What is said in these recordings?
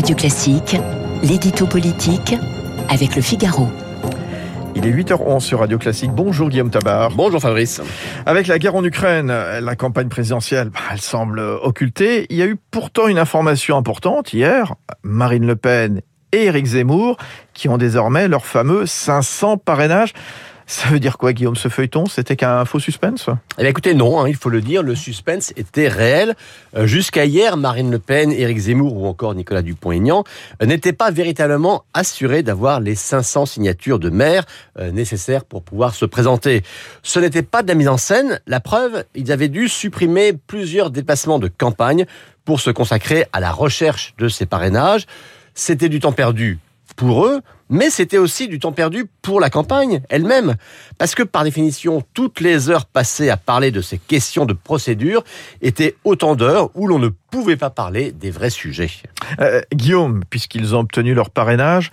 Radio Classique, l'édito politique avec le Figaro. Il est 8h11 sur Radio Classique. Bonjour Guillaume Tabar. Bonjour Fabrice. Avec la guerre en Ukraine, la campagne présidentielle, bah, elle semble occultée. Il y a eu pourtant une information importante hier. Marine Le Pen et Éric Zemmour qui ont désormais leur fameux 500 parrainages. Ça veut dire quoi, Guillaume, ce feuilleton? C'était qu'un faux suspense? Eh bien, écoutez, non, hein, il faut le dire, le suspense était réel. Euh, jusqu'à hier, Marine Le Pen, Éric Zemmour ou encore Nicolas Dupont-Aignan euh, n'étaient pas véritablement assurés d'avoir les 500 signatures de maires euh, nécessaires pour pouvoir se présenter. Ce n'était pas de la mise en scène. La preuve, ils avaient dû supprimer plusieurs déplacements de campagne pour se consacrer à la recherche de ces parrainages. C'était du temps perdu pour eux, mais c'était aussi du temps perdu pour la campagne elle-même. Parce que par définition, toutes les heures passées à parler de ces questions de procédure étaient autant d'heures où l'on ne pouvait pas parler des vrais sujets. Euh, Guillaume, puisqu'ils ont obtenu leur parrainage,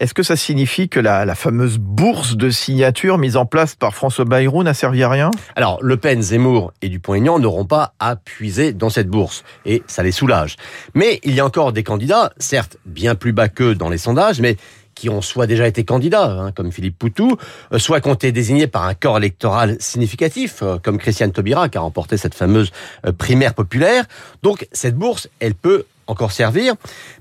est-ce que ça signifie que la, fameuse bourse de signature mise en place par François Bayrou n'a servi à rien? Alors, Le Pen, Zemmour et Dupont-Aignan n'auront pas à puiser dans cette bourse, et ça les soulage. Mais il y a encore des candidats, certes bien plus bas qu'eux dans les sondages, mais qui ont soit déjà été candidats, hein, comme Philippe Poutou, euh, soit qui ont été désignés par un corps électoral significatif, euh, comme Christiane Taubira, qui a remporté cette fameuse euh, primaire populaire. Donc cette bourse, elle peut encore servir,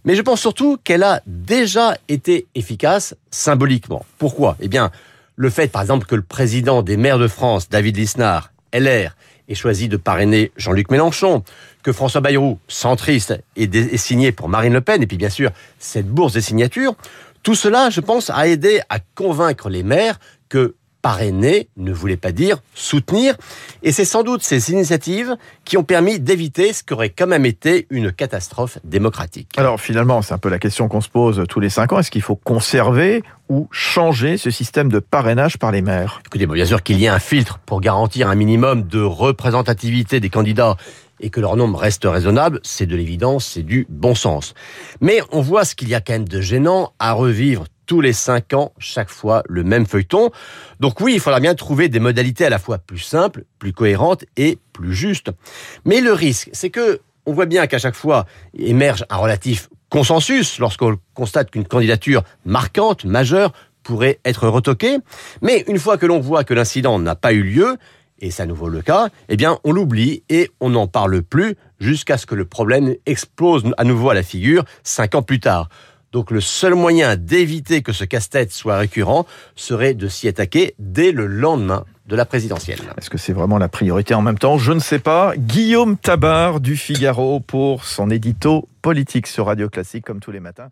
mais je pense surtout qu'elle a déjà été efficace symboliquement. Pourquoi? Eh bien, le fait, par exemple, que le président des maires de France, David Lisnard, LR, ait choisi de parrainer Jean-Luc Mélenchon, que François Bayrou, centriste, est, signé pour Marine Le Pen, et puis bien sûr, cette bourse des signatures, tout cela, je pense, a aidé à convaincre les maires que parrainer ne voulait pas dire soutenir. Et c'est sans doute ces initiatives qui ont permis d'éviter ce qu'aurait quand même été une catastrophe démocratique. Alors finalement, c'est un peu la question qu'on se pose tous les cinq ans. Est-ce qu'il faut conserver ou changer ce système de parrainage par les maires? Écoutez, bien sûr qu'il y a un filtre pour garantir un minimum de représentativité des candidats et que leur nombre reste raisonnable, c'est de l'évidence, c'est du bon sens. Mais on voit ce qu'il y a quand même de gênant à revivre tous les cinq ans, chaque fois le même feuilleton. Donc oui, il faudra bien trouver des modalités à la fois plus simples, plus cohérentes et plus justes. Mais le risque, c'est que on voit bien qu'à chaque fois émerge un relatif consensus lorsqu'on constate qu'une candidature marquante, majeure, pourrait être retoquée. Mais une fois que l'on voit que l'incident n'a pas eu lieu, et c'est à nouveau le cas, eh bien, on l'oublie et on n'en parle plus jusqu'à ce que le problème explose à nouveau à la figure cinq ans plus tard. Donc le seul moyen d'éviter que ce casse-tête soit récurrent serait de s'y attaquer dès le lendemain de la présidentielle. Est-ce que c'est vraiment la priorité en même temps? Je ne sais pas. Guillaume Tabar du Figaro pour son édito politique sur Radio Classique comme tous les matins.